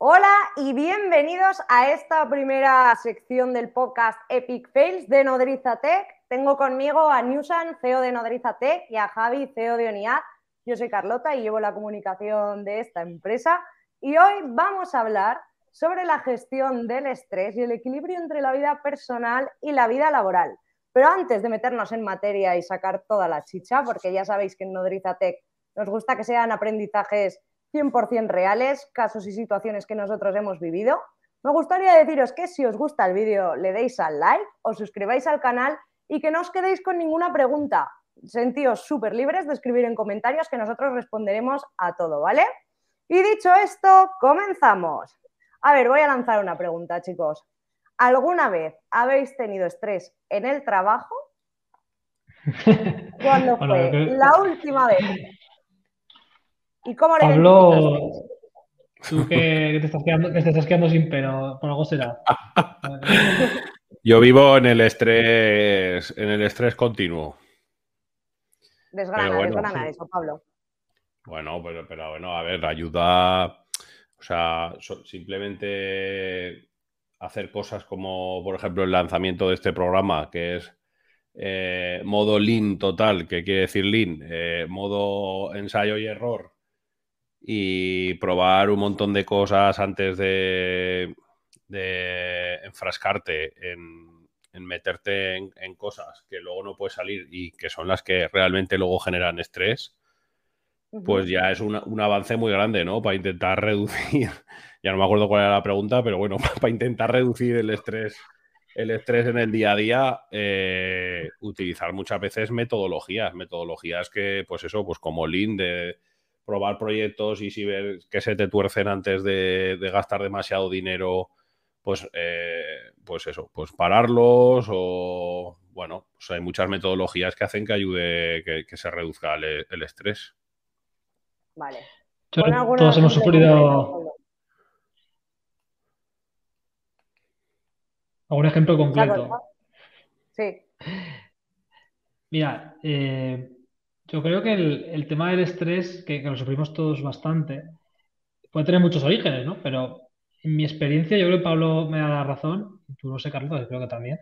Hola y bienvenidos a esta primera sección del podcast Epic Fails de Nodriza Tech. Tengo conmigo a Newsan, CEO de Nodriza Tech, y a Javi, CEO de ONIAD. Yo soy Carlota y llevo la comunicación de esta empresa. Y hoy vamos a hablar sobre la gestión del estrés y el equilibrio entre la vida personal y la vida laboral. Pero antes de meternos en materia y sacar toda la chicha, porque ya sabéis que en Nodriza Tech nos gusta que sean aprendizajes 100% reales, casos y situaciones que nosotros hemos vivido. Me gustaría deciros que si os gusta el vídeo le deis al like, os suscribáis al canal y que no os quedéis con ninguna pregunta. Sentíos súper libres de escribir en comentarios que nosotros responderemos a todo, ¿vale? Y dicho esto, comenzamos. A ver, voy a lanzar una pregunta, chicos. ¿Alguna vez habéis tenido estrés en el trabajo? ¿Cuándo fue la última vez? ¿Y cómo le Pablo, tú que, te estás quedando, que te estás quedando sin pero por algo será. Yo vivo en el estrés, en el estrés continuo. Desgrana, bueno, desgrana eso, Pablo. Bueno, pero, pero bueno, a ver, ayuda, o sea, simplemente hacer cosas como, por ejemplo, el lanzamiento de este programa, que es eh, modo lean total, que quiere decir lean, eh, modo ensayo y error, y probar un montón de cosas antes de, enfrascarte en, meterte en, cosas que luego no puedes salir y que son las que realmente luego generan estrés, pues ya es un avance muy grande, ¿no? Para intentar reducir, ya no me acuerdo cuál era la pregunta, pero bueno, para intentar reducir el estrés, el estrés en el día a día, eh, utilizar muchas veces metodologías, metodologías que, pues eso, pues como Lean de probar proyectos y si ver que se te tuercen antes de, gastar demasiado dinero, pues, eh, pues eso, pues pararlos o, bueno, pues hay muchas metodologías que hacen que ayude, que, se reduzca el, estrés. Vale. todos hemos sufrido... ¿Algún ejemplo concreto? Sí. Mira, eh, yo creo que el, tema del estrés, que, lo sufrimos todos bastante, puede tener muchos orígenes, ¿no? Pero en mi experiencia, yo creo que Pablo me da la razón, tú no sé, Carlos, creo que también.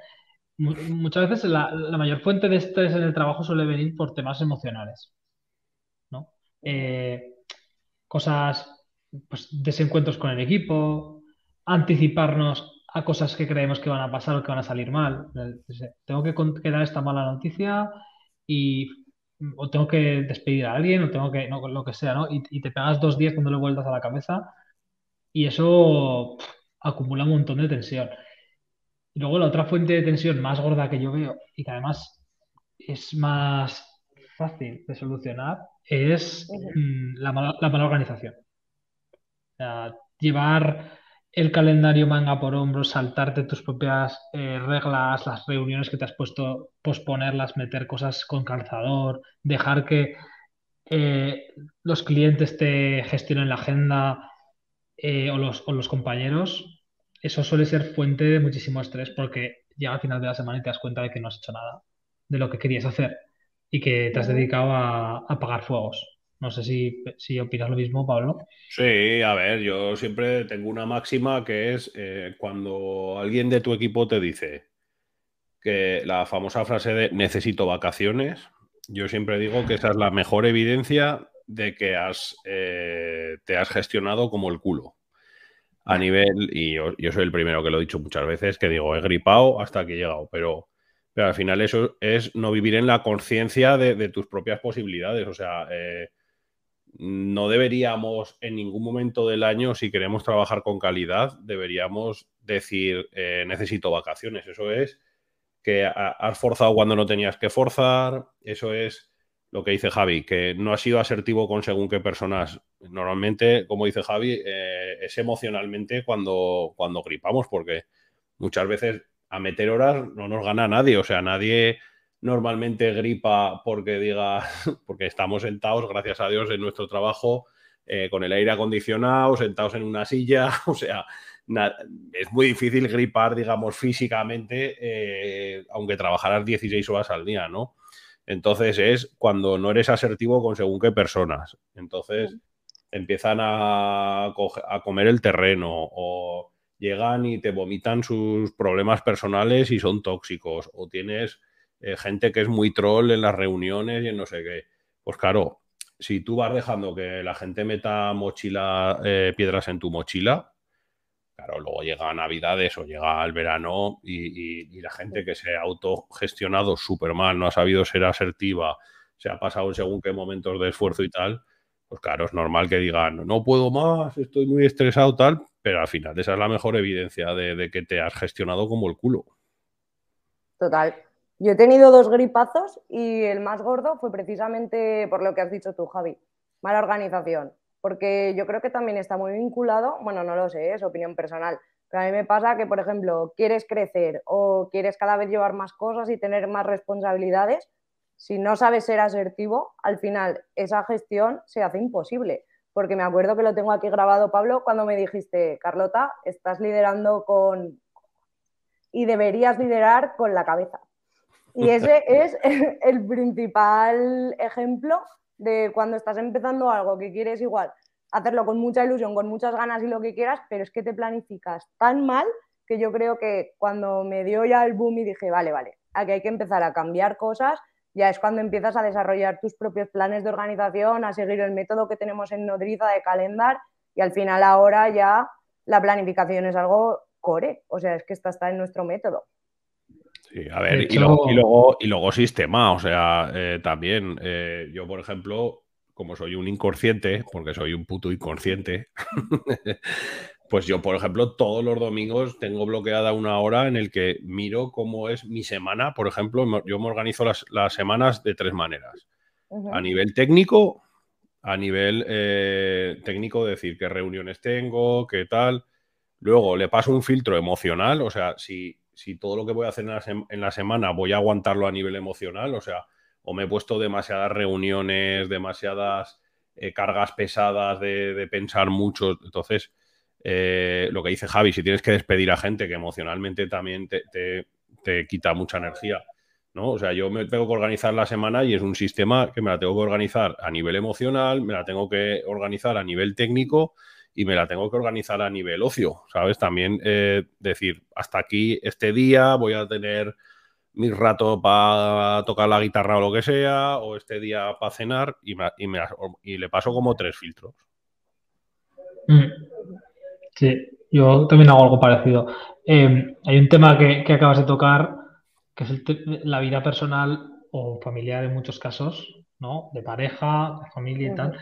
Muchas veces la, mayor fuente de estrés en el trabajo suele venir por temas emocionales, ¿no? Eh, cosas, pues, desencuentros con el equipo, anticiparnos a cosas que creemos que van a pasar o que van a salir mal. Tengo que, que dar esta mala noticia y o tengo que despedir a alguien, o tengo que, no, lo que sea, ¿no? Y, te pegas dos días cuando le vueltas a la cabeza y eso acumula un montón de tensión. Y luego la otra fuente de tensión más gorda que yo veo y que además es más fácil de solucionar es mm, la, mala, la mala organización. O sea, llevar el calendario manga por hombros, saltarte tus propias eh, reglas, las reuniones que te has puesto, posponerlas, meter cosas con calzador, dejar que eh, los clientes te gestionen la agenda eh, o, los, o los compañeros, eso suele ser fuente de muchísimo estrés porque llega al final de la semana y te das cuenta de que no has hecho nada de lo que querías hacer y que te has dedicado a apagar fuegos. No sé si, si opinas lo mismo, Pablo. Sí, a ver, yo siempre tengo una máxima que es eh, cuando alguien de tu equipo te dice que la famosa frase de necesito vacaciones, yo siempre digo que esa es la mejor evidencia de que has, eh, te has gestionado como el culo. A nivel, y yo, soy el primero que lo he dicho muchas veces, que digo, he gripado hasta que he llegado, pero, pero al final eso es no vivir en la conciencia de, tus propias posibilidades. O sea, eh, no deberíamos en ningún momento del año, si queremos trabajar con calidad, deberíamos decir eh, necesito vacaciones. Eso es que has forzado cuando no tenías que forzar. Eso es lo que dice Javi, que no has sido asertivo con según qué personas. Normalmente, como dice Javi, eh, es emocionalmente cuando, cuando gripamos, porque muchas veces a meter horas no nos gana nadie. O sea, nadie normalmente gripa porque diga, porque estamos sentados, gracias a Dios, en nuestro trabajo, eh, con el aire acondicionado, sentados en una silla, o sea, es muy difícil gripar, digamos, físicamente, eh, aunque trabajaras 16 horas al día, ¿no? Entonces es cuando no eres asertivo con según qué personas. Entonces, empiezan a, comer el terreno o llegan y te vomitan sus problemas personales y son tóxicos o tienes eh, gente que es muy troll en las reuniones y en no sé qué. Pues claro, si tú vas dejando que la gente meta mochila, eh, piedras en tu mochila, claro, luego llega Navidades o llega el verano y, la gente que se ha autogestionado súper mal, no ha sabido ser asertiva, se ha pasado según qué momentos de esfuerzo y tal, pues claro, es normal que digan, no puedo más, estoy muy estresado, tal, pero al final esa es la mejor evidencia de que te has gestionado como el culo. Total. Yo he tenido dos gripazos y el más gordo fue precisamente por lo que has dicho tú, Javi, mala organización, porque yo creo que también está muy vinculado, bueno, no lo sé, es opinión personal, pero a mí me pasa que, por ejemplo, quieres crecer o quieres cada vez llevar más cosas y tener más responsabilidades, si no sabes ser asertivo, al final esa gestión se hace imposible. Porque me acuerdo que lo tengo aquí grabado, Pablo, cuando me dijiste, Carlota, estás liderando con... y deberías liderar con la cabeza. Y ese es el principal ejemplo de cuando estás empezando algo que quieres igual hacerlo con mucha ilusión, con muchas ganas y lo que quieras, pero es que te planificas tan mal que yo creo que cuando me dio ya el boom y dije, vale, vale, aquí hay que empezar a cambiar cosas, ya es cuando empiezas a desarrollar tus propios planes de organización, a seguir el método que tenemos en Nodriza de calendar y al final ahora ya la planificación es algo core, o sea, es que esta está en nuestro método. Sí, a ver, y, luego, y, luego, sistema, o sea, eh, también eh, yo, por ejemplo, como soy un inconsciente, porque soy un puto inconsciente, pues yo, por ejemplo, todos los domingos tengo bloqueada una hora en el que miro cómo es mi semana. Por ejemplo, yo me organizo las, semanas de tres maneras. A nivel técnico, a nivel eh, técnico, decir qué reuniones tengo, qué tal. Luego le paso un filtro emocional, o sea, si si todo lo que voy a hacer en la, semana voy a aguantarlo a nivel emocional, o sea, o me he puesto demasiadas reuniones, demasiadas eh, cargas pesadas de, pensar mucho. Entonces, eh, lo que dice Javi, si tienes que despedir a gente que emocionalmente también te, quita mucha energía, ¿no? O sea, yo me tengo que organizar la semana y es un sistema que me la tengo que organizar a nivel emocional, me la tengo que organizar a nivel técnico y me la tengo que organizar a nivel ocio, ¿sabes? También eh, decir, hasta aquí este día voy a tener mi rato para tocar la guitarra o lo que sea, o este día para cenar, y, y, le paso como tres filtros. Mm. Sí, yo también hago algo parecido. Em, hay un tema que, acabas de tocar, que es la vida personal o familiar en muchos casos, ¿no? De pareja, de familia y tal,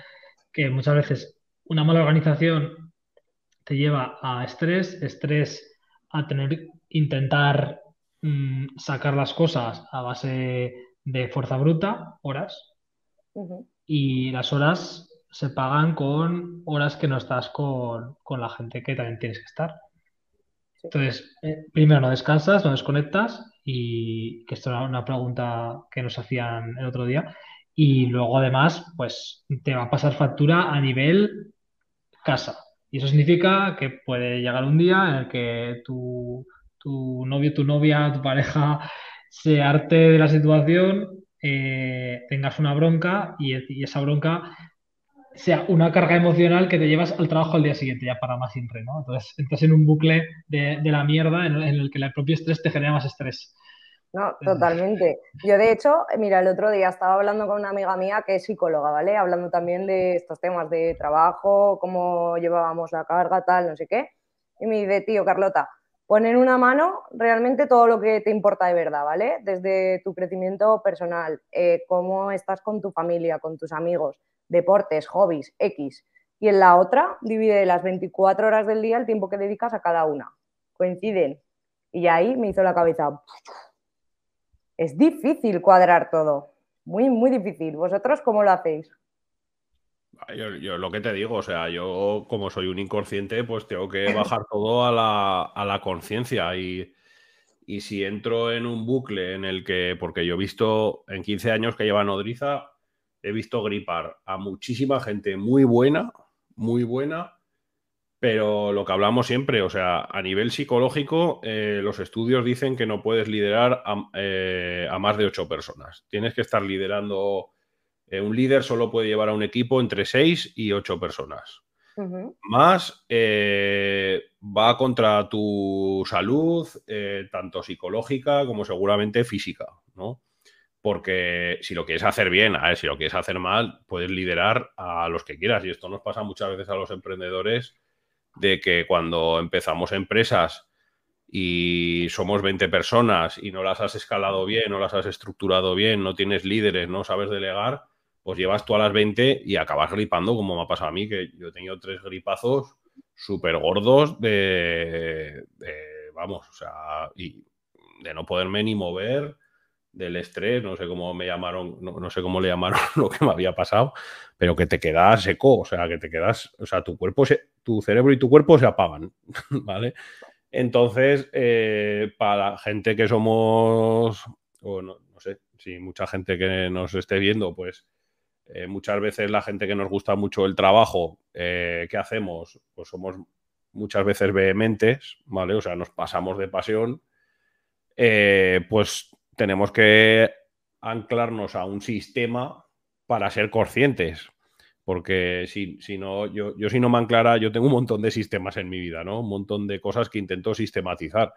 que muchas veces una mala organización te lleva a estrés, estrés a tener, intentar mm, sacar las cosas a base de fuerza bruta, horas, y las horas se pagan con horas que no estás con, la gente que también tienes que estar. Entonces, eh, primero no descansas, no desconectas, y que esto era una pregunta que nos hacían el otro día, y luego además, pues te va a pasar factura a nivel casa. Y eso significa que puede llegar un día en el que tu, tu novio, tu novia, tu pareja se arte de la situación, eh, tengas una bronca y, esa bronca sea una carga emocional que te llevas al trabajo al día siguiente, ya para más siempre, ¿no? Entonces entras en un bucle de, la mierda en, el que el propio estrés te genera más estrés. No, totalmente. Yo, de hecho, mira, el otro día estaba hablando con una amiga mía que es psicóloga, ¿vale? Hablando también de estos temas de trabajo, cómo llevábamos la carga, tal, no sé qué. Y me dice, tío, Carlota, pon en una mano realmente todo lo que te importa de verdad, ¿vale? Desde tu crecimiento personal, eh, cómo estás con tu familia, con tus amigos, deportes, hobbies, X. Y en la otra, divide las 24 horas del día el tiempo que dedicas a cada una. Coinciden. Y ahí me hizo la cabeza es difícil cuadrar todo. Muy, muy difícil. ¿Vosotros cómo lo hacéis? Yo, lo que te digo, o sea, yo como soy un inconsciente, pues tengo que bajar todo a la, conciencia y, si entro en un bucle en el que, porque yo he visto en 15 años que lleva Nodriza, he visto gripar a muchísima gente muy buena, muy buena, pero lo que hablamos siempre, o sea, a nivel psicológico, eh, los estudios dicen que no puedes liderar a, eh, más de ocho personas. Tienes que estar liderando Eh, un líder solo puede llevar a un equipo entre 6 y 8 personas. Más va contra tu salud, tanto psicológica como seguramente física, ¿no? Porque si lo quieres hacer bien, a ver, si lo quieres hacer mal, puedes liderar a los que quieras. Y esto nos pasa muchas veces a los emprendedores de que cuando empezamos empresas y somos 20 personas y no las has escalado bien, no las has estructurado bien, no tienes líderes, no sabes delegar, pues llevas tú a las 20 y acabas gripando, como me ha pasado a mí, que yo he tenido tres gripazos súper gordos de, vamos, o sea, y de no poderme ni mover, del estrés, no sé cómo me llamaron, no, sé cómo le llamaron lo que me había pasado, pero que te quedas seco, o sea, que te quedas, o sea, tu cuerpo, se, tu cerebro y tu cuerpo se apagan, ¿vale? Entonces, eh, para gente que somos, o no, no sé, si mucha gente que nos esté viendo, pues eh, muchas veces la gente que nos gusta mucho el trabajo eh, que hacemos, pues somos muchas veces vehementes, ¿vale? O sea, nos pasamos de pasión, pues tenemos que anclarnos a un sistema para ser conscientes. Porque si, si no, yo, yo si no me anclara, yo tengo un montón de sistemas en mi vida, ¿no? Un montón de cosas que intento sistematizar.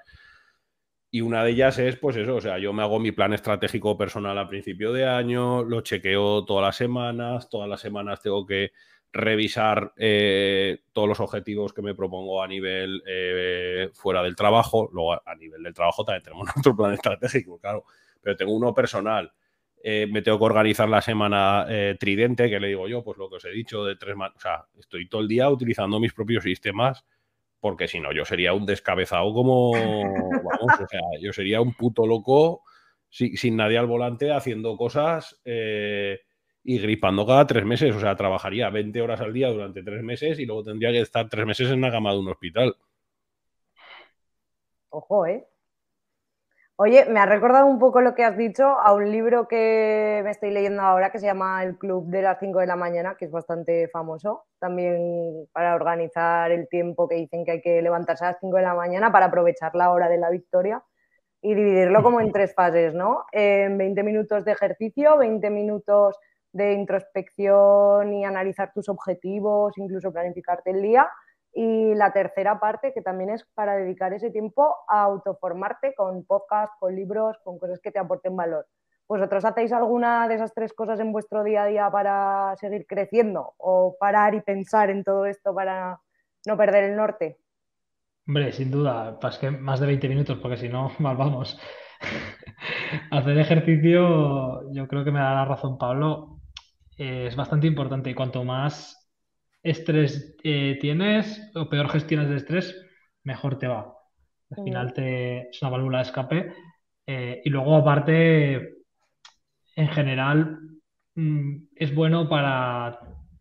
Y una de ellas es, pues eso, o sea, yo me hago mi plan estratégico personal a principio de año, lo chequeo todas las semanas, todas las semanas tengo que revisar eh, todos los objetivos que me propongo a nivel eh, fuera del trabajo. Luego, a nivel del trabajo también tenemos nuestro plan estratégico, claro, pero tengo uno personal. Eh, me tengo que organizar la semana tridente, que le digo yo, pues lo que os he dicho, de tres O sea, estoy todo el día utilizando mis propios sistemas porque si no, yo sería un descabezado como, vamos, o sea, yo sería un puto loco sin, nadie al volante haciendo cosas eh, y gripando cada tres meses, o sea, trabajaría 20 horas al día durante tres meses y luego tendría que estar tres meses en la cama de un hospital. Ojo, ¿eh? Oye, me ha recordado un poco lo que has dicho a un libro que me estoy leyendo ahora que se llama El Club de las 5 de la mañana, que es bastante famoso, también para organizar el tiempo que dicen que hay que levantarse a las 5 de la mañana para aprovechar la hora de la victoria y dividirlo como en tres fases, ¿no? En 20 minutos de ejercicio, 20 minutos de introspección y analizar tus objetivos, incluso planificarte el día y la tercera parte, que también es para dedicar ese tiempo a autoformarte con podcast, con libros, con cosas que te aporten valor. ¿Vosotros hacéis alguna de esas tres cosas en vuestro día a día para seguir creciendo o parar y pensar en todo esto para no perder el norte? Hombre, sin duda, pues que más de 20 minutos, porque si no, mal vamos. Hacer ejercicio, yo creo que me da la razón Pablo, es bastante importante y cuanto más estrés eh, tienes o peor gestiones de estrés, mejor te va. Al final te, es una válvula de escape. Eh, y luego, aparte, en general, mm, es bueno para,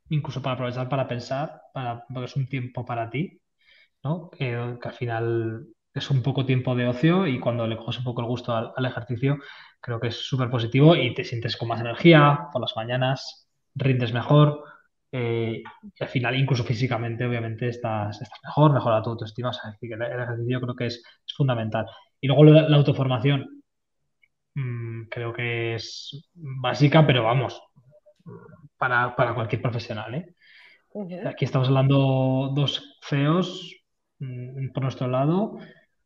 incluso para aprovechar para pensar, para, porque es un tiempo para ti, ¿no? Que, al final es un poco tiempo de ocio y cuando le coges un poco el gusto al, al ejercicio, creo que es súper positivo y te sientes con más energía por las mañanas, rindes mejor. Eh, y al final, incluso físicamente, obviamente, estás, estás mejor, mejora tu autoestima. O sea, el, ejercicio creo que es, fundamental. Y luego la, autoformación, mm, creo que es básica, pero vamos, para, cualquier profesional. ¿eh? Aquí estamos hablando dos CEOs mm, por nuestro lado,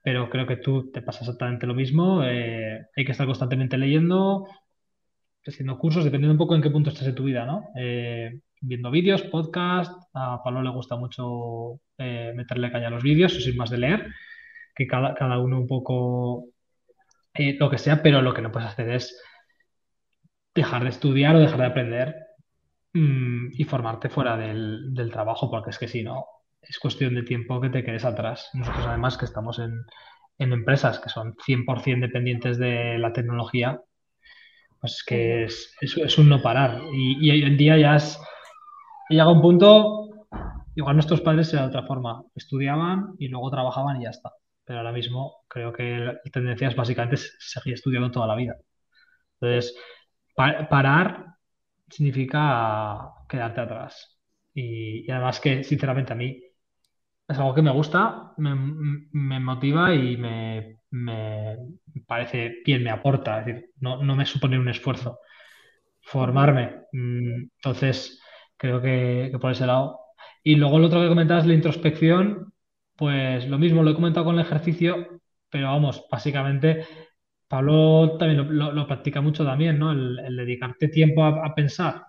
pero creo que tú te pasa exactamente lo mismo. Eh, hay que estar constantemente leyendo, haciendo cursos, dependiendo un poco en qué punto estás en tu vida, ¿no? viendo vídeos, podcast. A Pablo le gusta mucho eh, meterle caña a los vídeos, sin más de leer, que cada, uno un poco eh, lo que sea, pero lo que no puedes hacer es dejar de estudiar o dejar de aprender mm, y formarte fuera del, trabajo, porque es que si no, es cuestión de tiempo que te quedes atrás. Nosotros además que estamos en, empresas que son 100% dependientes de la tecnología, pues que es, es, un no parar. Y, hoy en día ya es, llega un punto, igual nuestros padres eran de otra forma, estudiaban y luego trabajaban y ya está. Pero ahora mismo creo que la tendencia es básicamente seguir estudiando toda la vida. Entonces, parar significa quedarte atrás. Y, además que, sinceramente, a mí es algo que me gusta, me, motiva y me, parece bien, me aporta. Decir, no, no me supone un esfuerzo formarme. Mm, entonces, creo que, por ese lado. Y luego lo otro que comentabas, la introspección, pues lo mismo, lo he comentado con el ejercicio, pero vamos, básicamente Pablo también lo, practica mucho también, ¿no? El, dedicarte tiempo a, pensar.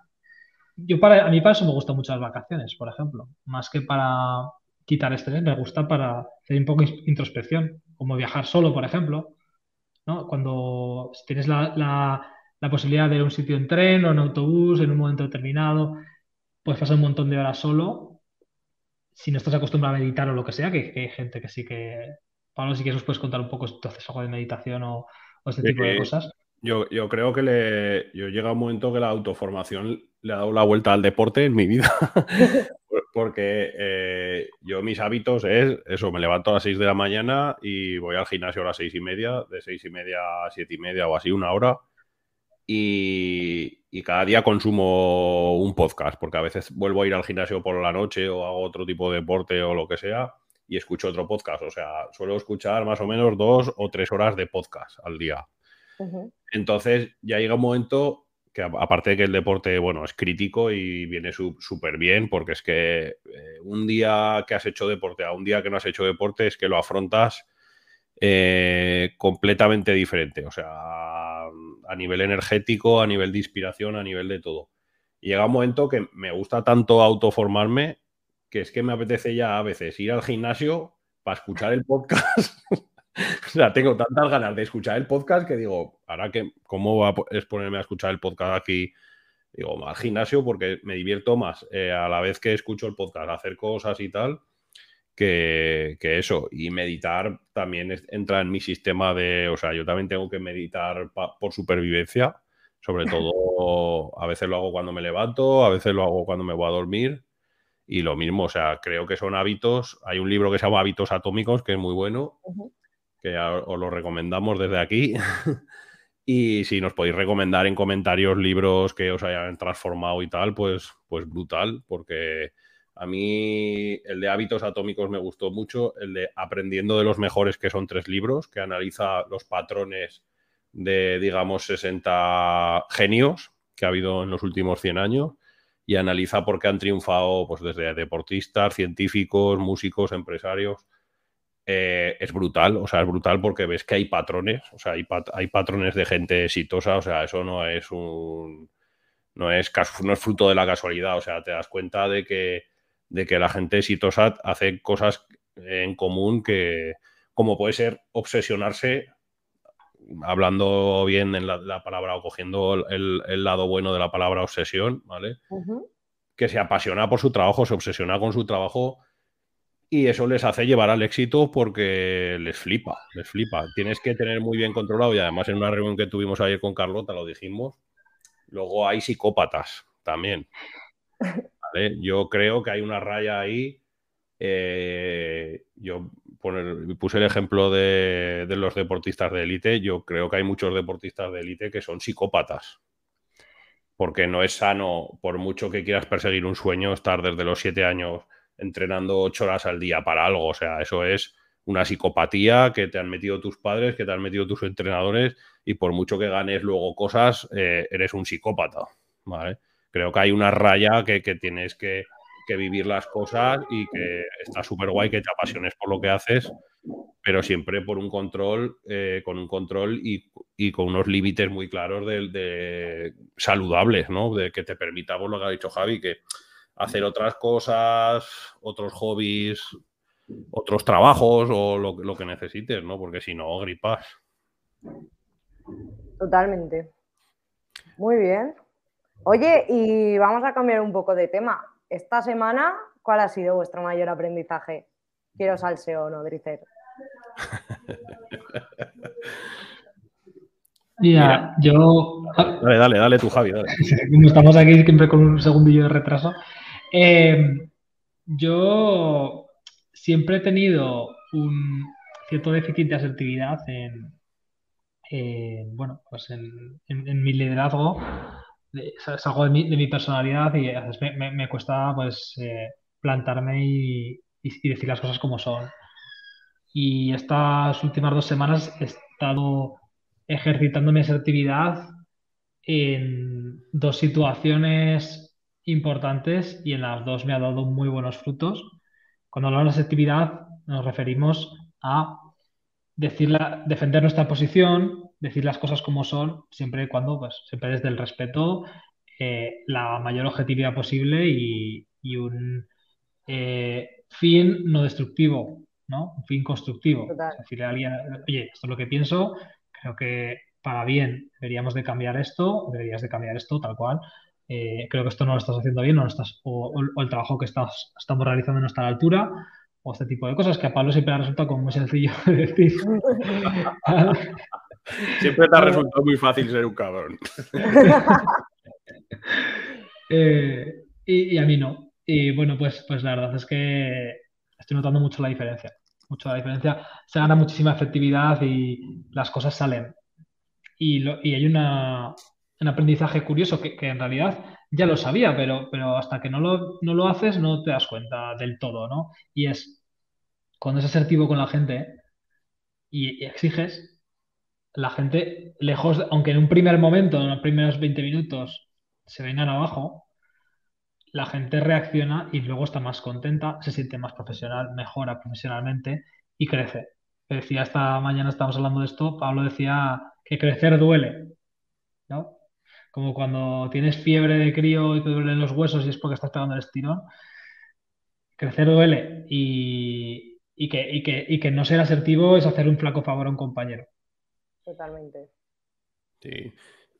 Yo para, a mí para eso me gustan mucho las vacaciones, por ejemplo, más que para quitar estrés, me gusta para hacer un poco introspección, como viajar solo, por ejemplo, ¿no? Cuando tienes la, posibilidad de ir a un sitio en tren o en autobús en un momento determinado, puedes pasar un montón de horas solo, si no estás acostumbrado a meditar o lo que sea, que, hay gente que sí que... Pablo, si quieres nos puedes contar un poco si tú haces algo de meditación o, o este tipo de cosas. Yo, yo, creo que le, yo llega un momento que la autoformación le ha dado la vuelta al deporte en mi vida. Porque eh, yo mis hábitos es eso, me levanto a las 6 de la mañana y voy al gimnasio a las seis y media, de seis y media a siete y media o así, una hora. Y, y, cada día consumo un podcast, porque a veces vuelvo a ir al gimnasio por la noche o hago otro tipo de deporte o lo que sea y escucho otro podcast. O sea, suelo escuchar más o menos dos o tres horas de podcast al día. Entonces ya llega un momento que aparte de que el deporte, bueno, es crítico y viene súper bien, porque es que eh, un día que has hecho deporte a un día que no has hecho deporte es que lo afrontas eh, completamente diferente. O sea, a nivel energético, a nivel de inspiración, a nivel de todo. Y llega un momento que me gusta tanto autoformarme que es que me apetece ya a veces ir al gimnasio para escuchar el podcast. o sea, tengo tantas ganas de escuchar el podcast que digo, ahora que, ¿cómo va a es ponerme a escuchar el podcast aquí? Digo, al gimnasio porque me divierto más eh, a la vez que escucho el podcast, hacer cosas y tal, que, eso. Y meditar también entra en mi sistema de, o sea, yo también tengo que meditar por supervivencia, sobre todo a veces lo hago cuando me levanto, a veces lo hago cuando me voy a dormir y lo mismo, o sea, creo que son hábitos. Hay un libro que se llama Hábitos Atómicos, que es muy bueno, que os lo recomendamos desde aquí. y si nos podéis recomendar en comentarios libros que os hayan transformado y tal, pues, pues brutal, porque a mí el de Hábitos Atómicos me gustó mucho, el de Aprendiendo de los Mejores, que son tres libros, que analiza los patrones de, digamos, 60 genios que ha habido en los últimos 100 años y analiza por qué han triunfado pues, desde deportistas, científicos, músicos, empresarios. Eh, es brutal, o sea, es brutal porque ves que hay patrones, o sea, hay, hay patrones de gente exitosa, o sea, eso no es un. No es, no es fruto de la casualidad, o sea, te das cuenta de que, de que la gente exitosa hace cosas en común que, como puede ser obsesionarse hablando bien en la, palabra o cogiendo el, lado bueno de la palabra obsesión, ¿vale? Que se apasiona por su trabajo, se obsesiona con su trabajo y eso les hace llevar al éxito porque les flipa, les flipa. Tienes que tener muy bien controlado y además en una reunión que tuvimos ayer con Carlota lo dijimos. Luego hay psicópatas también. Yo creo que hay una raya ahí. Eh, yo puse el ejemplo de, los deportistas de élite. Yo creo que hay muchos deportistas de élite que son psicópatas. Porque no es sano, por mucho que quieras perseguir un sueño, estar desde los siete años entrenando ocho horas al día para algo. O sea, eso es una psicopatía que te han metido tus padres, que te han metido tus entrenadores, y por mucho que ganes luego cosas, eh, eres un psicópata. Creo que hay una raya que tienes que, que vivir las cosas y que está súper guay que te apasiones por lo que haces, pero siempre por un control, eh, con un control y, con unos límites muy claros de, saludables, ¿no? De que te permita, por lo que ha dicho Javi, que hacer otras cosas, otros hobbies, otros trabajos o lo, lo que necesites, ¿no? Porque si no, gripas. Totalmente. Muy bien. Oye, y vamos a cambiar un poco de tema esta semana, ¿cuál ha sido vuestro mayor aprendizaje? Quiero salseo, no, Dricer. Mira, yo. Dale, dale, dale tú, Javi. Dale. estamos aquí siempre con un segundillo de retraso. Eh, yo siempre he tenido un cierto déficit de asertividad en, bueno, pues en, mi liderazgo es algo de mi, personalidad y me, cuesta pues eh, plantarme y, decir las cosas como son. Y estas últimas dos semanas he estado ejercitando mi asertividad en dos situaciones importantes y en las dos me ha dado muy buenos frutos. Cuando hablamos de asertividad nos referimos a defender nuestra posición, decir las cosas como son, siempre y cuando, pues, siempre desde el respeto, eh, la mayor objetividad posible y, un eh, fin no destructivo, ¿no? Un fin constructivo. decirle a alguien, oye, esto es lo que pienso, creo que para bien deberíamos de cambiar esto, deberías de cambiar esto, tal cual. Eh, creo que esto no lo estás haciendo bien, no estás, o, el trabajo que estás, estamos realizando no está a la altura, o este tipo de cosas que a Pablo siempre ha resultado como muy sencillo de decir. siempre te ha resultado muy fácil ser un cabrón. Eh, y, a mí no. Y bueno, pues, pues la verdad es que estoy notando mucho la diferencia. Mucho la diferencia. Se gana muchísima efectividad y las cosas salen. Y, hay una, un aprendizaje curioso que, en realidad ya lo sabía, pero, pero hasta que no lo, no lo haces no te das cuenta del todo, ¿no? Y es cuando es asertivo con la gente y, exiges, la gente, lejos, aunque en un primer momento, en los primeros 20 minutos, se vengan abajo, la gente reacciona y luego está más contenta, se siente más profesional, mejora profesionalmente y crece. Decía esta mañana, estábamos hablando de esto, Pablo decía que crecer duele, ¿no? Como cuando tienes fiebre de crío y te duelen los huesos y es porque estás pegando el estirón. Crecer duele y, que, que, no ser asertivo es hacer un flaco favor a un compañero. Totalmente. Sí.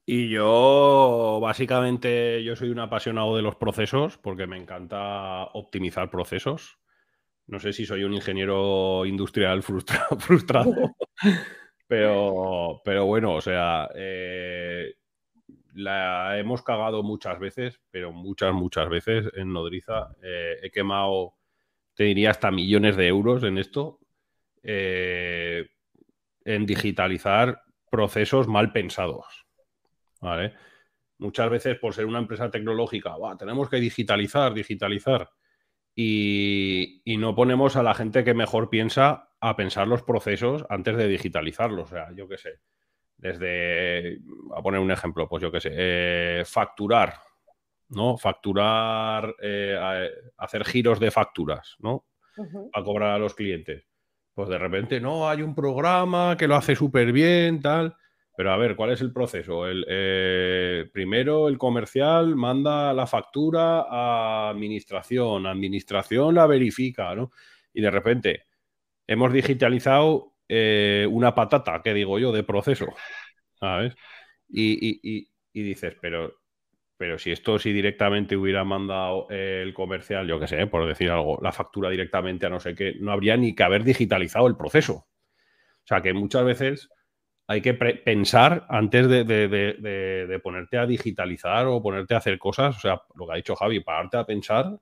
Y yo, básicamente, yo soy un apasionado de los procesos porque me encanta optimizar procesos. No sé si soy un ingeniero industrial frustrado, pero, pero bueno, o sea, eh, la hemos cagado muchas veces, pero muchas, muchas veces en Nodriza. Eh, he quemado, te diría, hasta millones de euros en esto, eh, en digitalizar procesos mal pensados. Muchas veces, por ser una empresa tecnológica, tenemos que digitalizar, digitalizar. Y, no ponemos a la gente que mejor piensa a pensar los procesos antes de digitalizarlos. O sea, yo qué sé, desde, a poner un ejemplo, pues yo qué sé, eh, facturar, ¿no? Facturar, eh, hacer giros de facturas, ¿no? A cobrar a los clientes. Pues de repente, no, hay un programa que lo hace súper bien, tal. Pero a ver, ¿cuál es el proceso? El, eh, primero el comercial manda la factura a administración, administración la verifica, ¿no? Y de repente hemos digitalizado eh, una patata, que digo yo, de proceso, ¿sabes? Y, dices, pero, pero si esto, si directamente hubiera mandado el comercial, yo qué sé, por decir algo, la factura directamente a no sé qué, no habría ni que haber digitalizado el proceso. O sea que muchas veces hay que pensar antes de, ponerte a digitalizar o ponerte a hacer cosas, o sea, lo que ha dicho Javi, pararte a pensar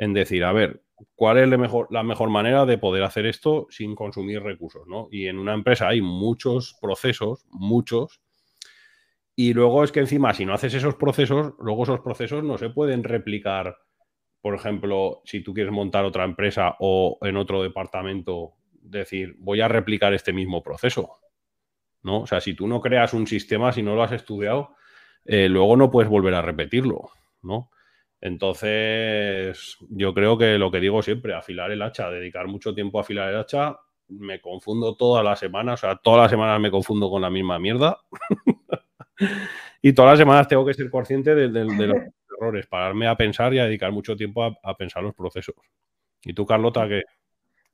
en decir, a ver, ¿cuál es la mejor, manera de poder hacer esto sin consumir recursos? ¿no? Y en una empresa hay muchos procesos, muchos, y luego es que encima, si no haces esos procesos, luego esos procesos no se pueden replicar. Por ejemplo, si tú quieres montar otra empresa o en otro departamento, decir, voy a replicar este mismo proceso ¿no? O sea, si tú no creas un sistema, si no lo has estudiado, eh, luego no puedes volver a repetirlo, ¿no? Entonces, yo creo que lo que digo siempre, afilar el hacha, dedicar mucho tiempo a afilar el hacha, me confundo todas las semanas, o sea, todas las semanas me confundo con la misma mierda. y todas las semanas tengo que ser consciente de, los errores, pararme a pensar y a dedicar mucho tiempo a, a pensar los procesos. ¿Y tú, Carlota, qué?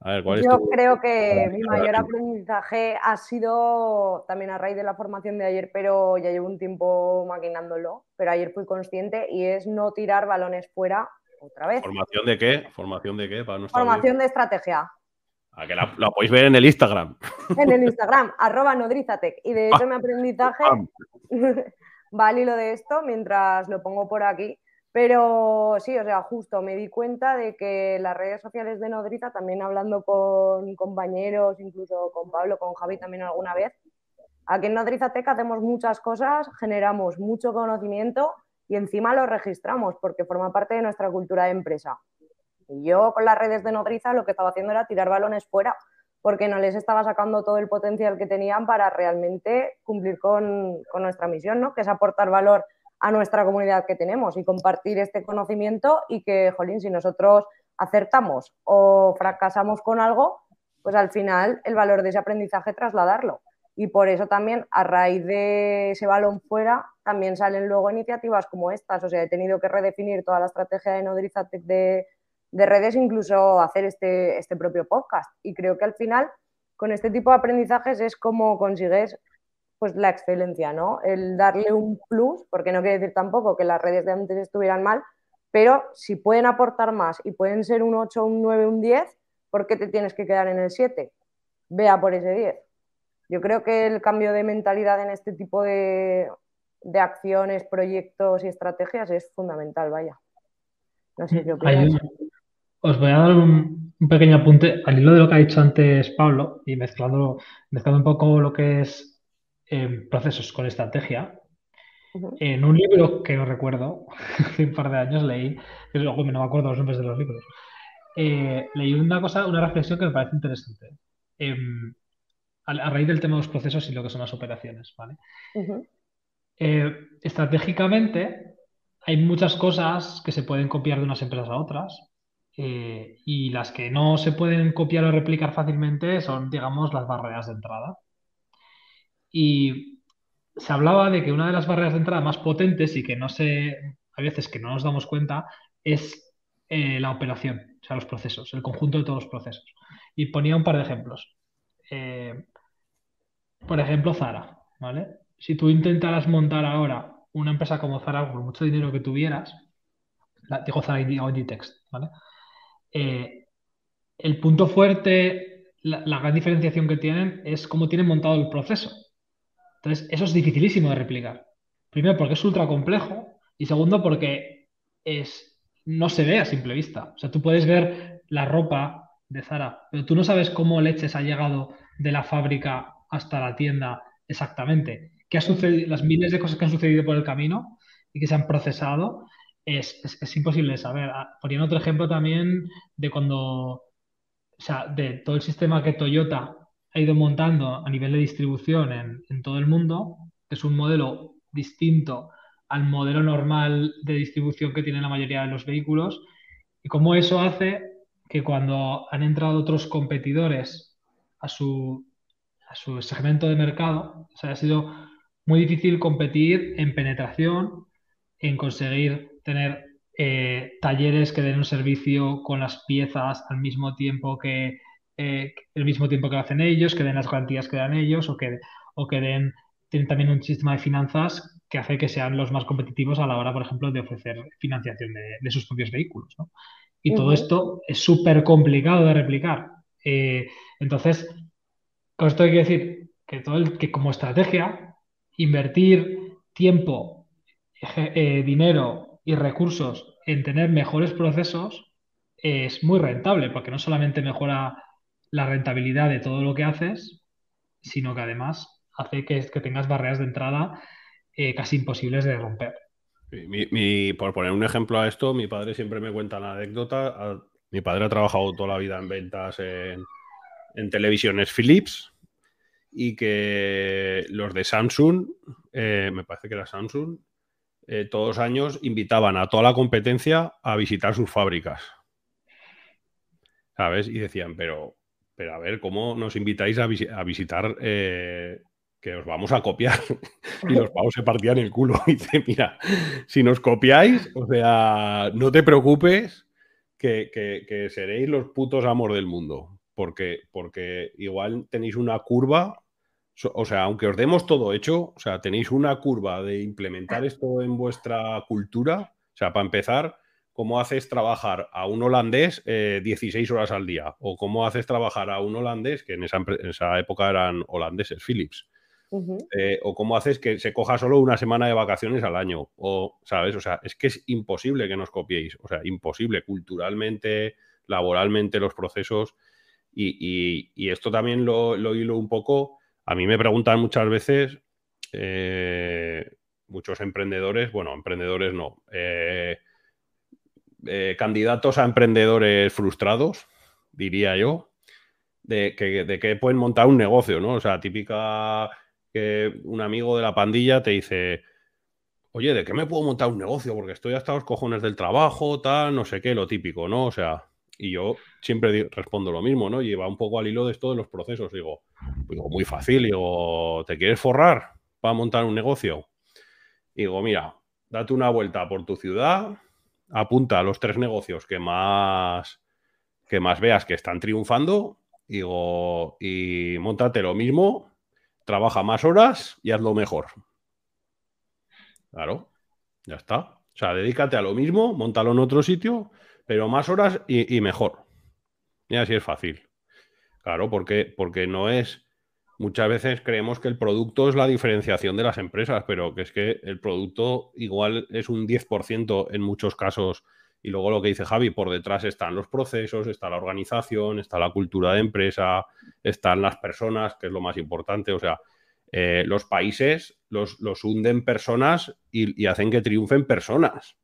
Yo creo que mi mayor aprendizaje ha sido también a raíz de la formación de ayer, pero ya llevo un tiempo maquinándolo, pero ayer fui consciente y es no tirar balones fuera otra vez. ¿Formación de qué? ¿Formación de qué? Formación de estrategia. A que la, podéis ver en el Instagram. En el Instagram, arroba nodrizatec. Y de hecho mi aprendizaje va al hilo de esto mientras lo pongo por aquí pero sí, o sea, justo me di cuenta de que las redes sociales de Nodriza, también hablando con compañeros, incluso con Pablo, con Javi también alguna vez, aquí en Nodriza Tech hacemos muchas cosas, generamos mucho conocimiento y encima lo registramos porque forma parte de nuestra cultura de empresa. Y yo con las redes de Nodriza lo que estaba haciendo era tirar balones fuera, porque no les estaba sacando todo el potencial que tenían para realmente cumplir con, nuestra misión, ¿no? que es aportar valor a nuestra comunidad que tenemos y compartir este conocimiento y que, jolín, si nosotros acertamos o fracasamos con algo, pues al final el valor de ese aprendizaje trasladarlo. Y por eso también, a raíz de ese balón fuera, también salen luego iniciativas como estas. O sea, he tenido que redefinir toda la estrategia de Nodrizatec de, de redes, incluso hacer este, este propio podcast. Y creo que al final, con este tipo de aprendizajes es como consigues pues la excelencia, ¿no? El darle un plus, porque no quiere decir tampoco que las redes de antes estuvieran mal, pero si pueden aportar más y pueden ser un 8, un 9, un 10, ¿por qué te tienes que quedar en el 7? Vea por ese 10. Yo creo que el cambio de mentalidad en este tipo de, de acciones, proyectos y estrategias es fundamental, vaya. No sé qué opinas. Os voy a dar un, pequeño apunte al hilo de lo que ha dicho antes Pablo y mezclando, mezclando un poco lo que es eh, procesos con estrategia. En un libro que no recuerdo, hace un par de años leí, que luego no me acuerdo los nombres de los libros, eh, leí una cosa, una reflexión que me parece interesante. Em, a, raíz del tema de los procesos y lo que son las operaciones, ¿vale? Eh, estratégicamente, hay muchas cosas que se pueden copiar de unas empresas a otras eh, y las que no se pueden copiar o replicar fácilmente son, digamos, las barreras de entrada. Y se hablaba de que una de las barreras de entrada más potentes y que no se, a veces que no nos damos cuenta, es eh, la operación, o sea, los procesos, el conjunto de todos los procesos. Y ponía un par de ejemplos. por ejemplo, Zara, ¿vale? si tú intentaras montar ahora una empresa como Zara por mucho dinero que tuvieras, la, digo Zara y Text, ¿vale? Eh, el punto fuerte, la, gran diferenciación que tienen es cómo tienen montado el proceso. Entonces, eso es dificilísimo de replicar. Primero, porque es ultra complejo y segundo, porque es, no se ve a simple vista. O sea, tú puedes ver la ropa de Zara, pero tú no sabes cómo leches ha llegado de la fábrica hasta la tienda exactamente qué ha sucedido, las miles de cosas que han sucedido por el camino y que se han procesado, es, imposible de saber. Ah, poniendo otro ejemplo también de cuando, o sea, de todo el sistema que Toyota ha ido montando a nivel de distribución en, todo el mundo, que es un modelo distinto al modelo normal de distribución que tiene la mayoría de los vehículos, y cómo eso hace que cuando han entrado otros competidores a su, a su segmento de mercado, o sea, ha sido muy difícil competir en penetración, en conseguir tener eh, talleres que den un servicio con las piezas al mismo tiempo que eh, el mismo tiempo que lo hacen ellos, que den las garantías que dan ellos o que, o que den tienen también un sistema de finanzas que hace que sean los más competitivos a la hora, por ejemplo, de ofrecer financiación de, sus propios vehículos. Y todo esto es súper complicado de replicar. Eh, entonces, con esto hay que decir que todo el, que como estrategia invertir tiempo, eh, dinero y recursos en tener mejores procesos es muy rentable, porque no solamente mejora la rentabilidad de todo lo que haces, sino que además hace que, tengas barreras de entrada eh, casi imposibles de romper. por poner un ejemplo a esto, mi padre siempre me cuenta la anécdota. Mi padre ha trabajado toda la vida en ventas en, televisiones Philips y que los de Samsung, eh, me parece que era Samsung, eh, todos los años invitaban a toda la competencia a visitar sus fábricas. ¿Sabes? Y decían, pero, pero a ver, ¿cómo nos invitáis a, visitar eh, que os vamos a copiar? y los pavos se partían el culo. Y dice, mira, si nos copiáis, o sea, no te preocupes que, que seréis los putos amos del mundo. Porque, porque igual tenéis una curva o sea, aunque os demos todo hecho, o sea, tenéis una curva de implementar esto en vuestra cultura. O sea, para empezar, ¿cómo haces trabajar a un holandés 16 eh, horas al día? ¿O cómo haces trabajar a un holandés, que en esa, época eran holandeses, Philips? Eh, ¿O cómo haces que se coja solo una semana de vacaciones al año? O, ¿sabes? O sea, es que es imposible que nos copiéis. O sea, imposible culturalmente, laboralmente, los procesos. Y, esto también lo, lo hilo un poco a mí me preguntan muchas veces, eh, muchos emprendedores, bueno, emprendedores no, eh, eh, candidatos a emprendedores frustrados, diría yo, de que, de que pueden montar un negocio, ¿no? O sea, típica que un amigo de la pandilla te dice, oye, ¿de qué me puedo montar un negocio? Porque estoy hasta los cojones del trabajo, tal, no sé qué, lo típico, ¿no? O sea, y yo siempre respondo lo mismo, ¿no? Lleva un poco al hilo de esto los procesos. Digo, digo, muy fácil, digo, ¿te quieres forrar para montar un negocio? Digo, mira, date una vuelta por tu ciudad, apunta a los tres negocios que más, que más veas que están triunfando, digo, y montate lo mismo, trabaja más horas y hazlo mejor. Claro, ya está. O sea, dedícate a lo mismo, montalo en otro sitio, pero más horas y, mejor. Y así es fácil. Claro, porque, porque no es. Muchas veces creemos que el producto es la diferenciación de las empresas, pero que es que el producto igual es un 10% en muchos casos. Y luego lo que dice Javi, por detrás están los procesos, está la organización, está la cultura de empresa, están las personas, que es lo más importante. O sea, eh, los países los, los hunden personas y, hacen que triunfen personas.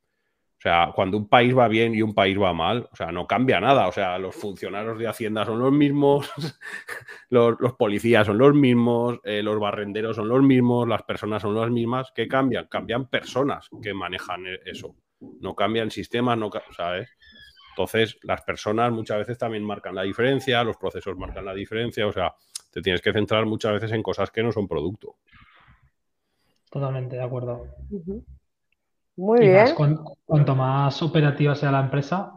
O sea, cuando un país va bien y un país va mal, o sea, no cambia nada. O sea, los funcionarios de Hacienda son los mismos, los, policías son los mismos, eh, los barrenderos son los mismos, las personas son las mismas. ¿Qué cambian? Cambian personas que manejan e, eso. No cambian sistemas, no, ¿sabes? Entonces, las personas muchas veces también marcan la diferencia, los procesos marcan la diferencia. O sea, te tienes que centrar muchas veces en cosas que no son producto. Totalmente de acuerdo. Muy bien. cuanto más operativa sea la empresa,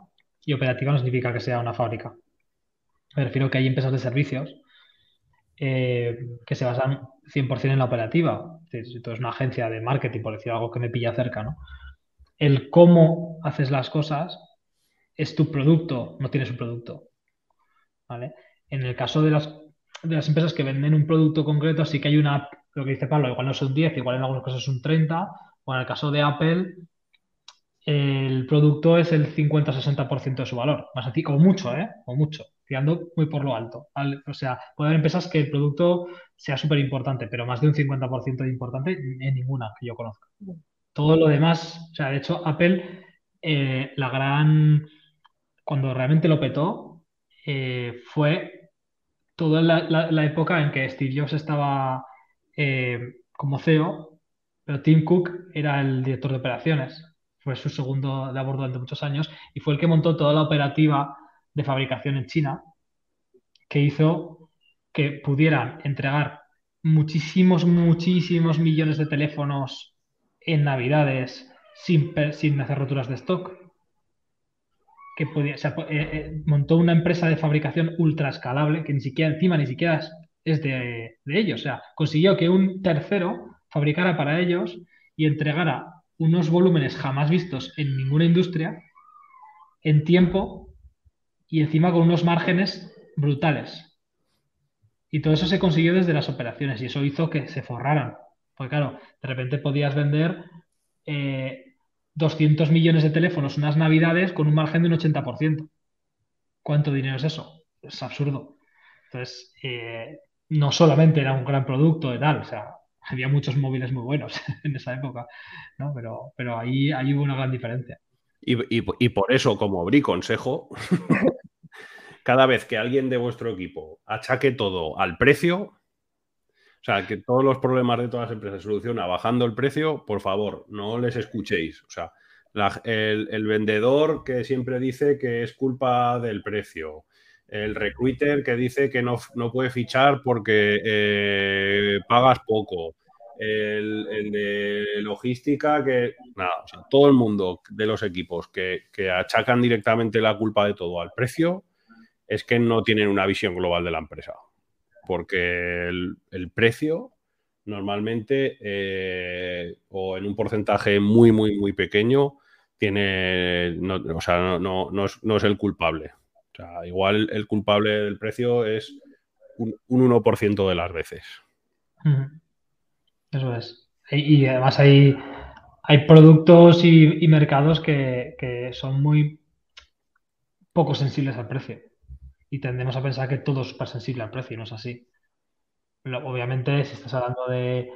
y operativa no significa que sea una fábrica. Me refiero que hay empresas de servicios eh, que se basan 100% en la operativa. Si tú eres una agencia de marketing, por decir algo que me pilla cerca, ¿no? El cómo haces las cosas es tu producto, no tienes un producto. ¿Vale? En el caso de las de las empresas que venden un producto concreto, sí que hay una, lo que dice Pablo, igual no es un 10, igual en algunos casos es un 30, o en el caso de Apple, el producto es el 50-60% de su valor, más así, como mucho, ¿eh? O mucho, tirando muy por lo alto. O sea, puede haber empresas que el producto sea súper importante, pero más de un 50% de importante en ninguna que yo conozca. Todo lo demás, o sea, de hecho, Apple, eh, la gran, cuando realmente lo petó, eh, fue toda la, época en que Steve Jobs estaba eh, como CEO, pero Tim Cook era el director de operaciones. Fue su segundo de bordo durante muchos años y fue el que montó toda la operativa de fabricación en China, que hizo que pudieran entregar muchísimos, muchísimos millones de teléfonos en Navidades sin, sin hacer roturas de stock que podía, eh, eh, montó una empresa de fabricación ultra escalable que ni siquiera encima ni siquiera es de, ellos. O sea, consiguió que un tercero fabricara para ellos y entregara unos volúmenes jamás vistos en ninguna industria en tiempo y encima con unos márgenes brutales. Y todo eso se consiguió desde las operaciones y eso hizo que se forraran. Porque claro, de repente podías vender eh, 200 millones de teléfonos unas navidades con un margen de un 80%. ¿Cuánto dinero es eso? Es absurdo. Entonces, eh, no solamente era un gran producto de tal, o sea, había muchos móviles muy buenos en esa época, ¿no? Pero, pero ahí, ahí hubo una gran diferencia. Y, y por eso, como abrí consejo, cada vez que alguien de vuestro equipo achaque todo al precio, o sea, que todos los problemas de todas las empresas se soluciona bajando el precio, por favor, no les escuchéis. O sea, el, vendedor que siempre dice que es culpa del precio. El recruiter que dice que no, puede fichar porque eh, pagas poco. El, de logística que, nada, todo el mundo de los equipos que, que achacan directamente la culpa de todo al precio es que no tienen una visión global de la empresa porque el, precio normalmente eh, o en un porcentaje muy, muy, muy pequeño tiene, no, o sea, no, no, es, el culpable. O sea, igual el culpable del precio es un, 1% de las veces. Eso es. Y, además hay, hay productos y, mercados que, que, son muy poco sensibles al precio y tendemos a pensar que todo es súper sensible al precio y no es así. Obviamente, si estás hablando de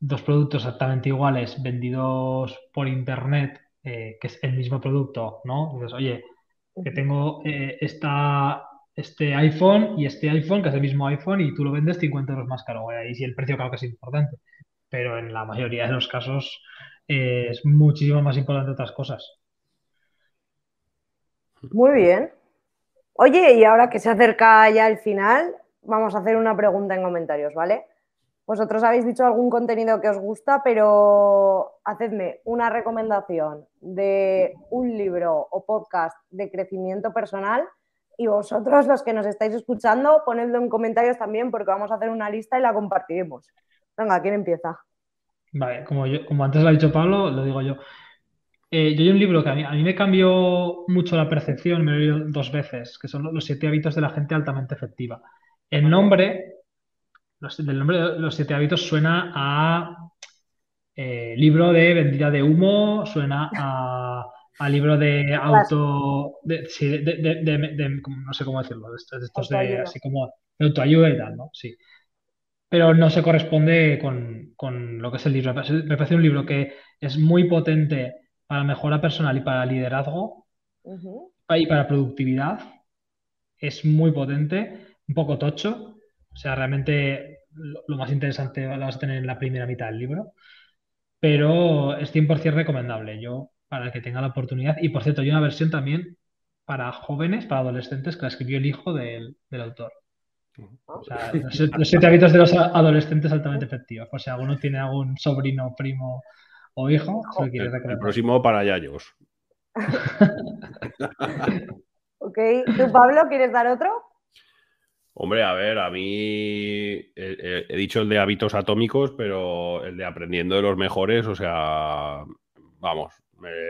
dos productos exactamente iguales vendidos por internet, eh, que es el mismo producto, ¿no? Dices, oye, que tengo eh, este iPhone y este iPhone, que es el mismo iPhone, y tú lo vendes 50 euros más caro. Y si el precio claro que es importante, pero en la mayoría de los casos eh, es muchísimo más importante otras cosas. Muy bien. Oye, y ahora que se acerca ya el final, vamos a hacer una pregunta en comentarios, ¿vale? Vosotros habéis dicho algún contenido que os gusta, pero hacedme una recomendación de un libro o podcast de crecimiento personal y vosotros, los que nos estáis escuchando, ponedlo en comentarios también porque vamos a hacer una lista y la compartiremos. Venga, ¿quién empieza? Vale, como, yo, como antes lo ha dicho Pablo, lo digo yo. Eh, yo hay un libro que a mí, a mí, me cambió mucho la percepción, me lo he leído dos veces, que son Los siete hábitos de la gente altamente efectiva. El nombre, los, del nombre de los siete hábitos suena a eh, libro de vendida de humo, suena a, a libro de auto, de, sí, de, de, no sé cómo decirlo, de estos de, así como de autoayuda y tal, ¿no? Sí pero no se corresponde con, con, lo que es el libro. Me parece un libro que es muy potente para mejora personal y para liderazgo y para productividad. Es muy potente, un poco tocho. O sea, realmente lo, más interesante lo vas a tener en la primera mitad del libro. Pero es 100% recomendable. Yo, para el que tenga la oportunidad. Y por cierto, hay una versión también para jóvenes, para adolescentes, que la escribió el hijo del, del autor. O sea, los, siete hábitos de los adolescentes altamente efectivos. Por si alguno tiene algún sobrino, primo o hijo, se quiere El próximo para Yayos. ok, ¿tú, Pablo, quieres dar otro? Hombre, a ver, a mí he, dicho el de hábitos atómicos, pero el de aprendiendo de los mejores, o sea, vamos,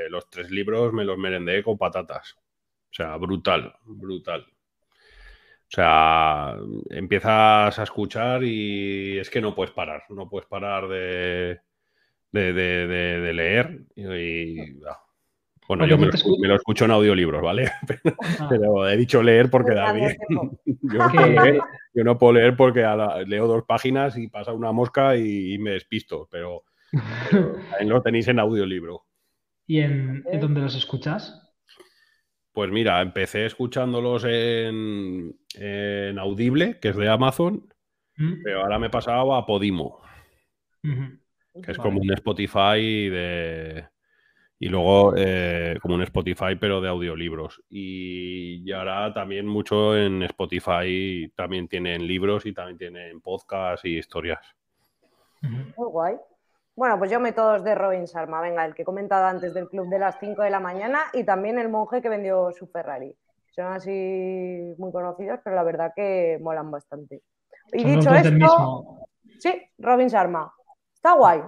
los tres libros me los merendé con patatas. O sea, brutal, brutal. O sea, empiezas a escuchar y es que no puedes parar, no puedes parar de, de, leer. Y, bueno, yo me lo, escucho en audiolibros, ¿vale? Ah. Pero, he dicho leer porque da bien. Yo, no puedo leer porque leo dos páginas y pasa una mosca y, me despisto, pero, ahí lo tenéis en audiolibro. ¿Y en, en dónde los escuchas? Pues mira, empecé escuchándolos en, Audible, que es de Amazon, mm. pero ahora me he pasado a Podimo, que es como un Spotify de... Y luego eh, como un Spotify, pero de audiolibros. Y, ahora también mucho en Spotify también tienen libros y también tienen podcasts y historias. Muy guay. Bueno, pues yo me todos de Robin Sharma, venga, el que he comentado antes del club de las 5 de la mañana y también el monje que vendió su Ferrari. Son así muy conocidos, pero la verdad que molan bastante. Y dicho esto, sí, Robin Sharma. Está guay.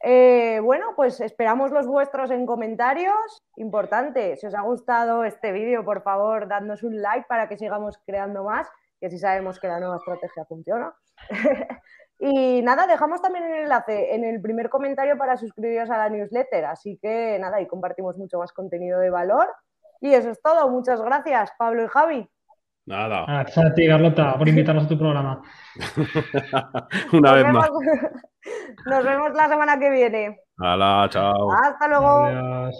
Eh, bueno, pues esperamos los vuestros en comentarios. Importante, si os ha gustado este vídeo, por favor, dadnos un like para que sigamos creando más, que así sabemos que la nueva estrategia funciona. Y nada, dejamos también el enlace en el primer comentario para suscribiros a la newsletter. Así que nada, ahí compartimos mucho más contenido de valor. Y eso es todo. Muchas gracias, Pablo y Javi. Nada. Gracias a ti, Carlota, por invitarnos a tu programa. Una vez más. Nos vemos la semana que viene. Hala, chao. Hasta luego.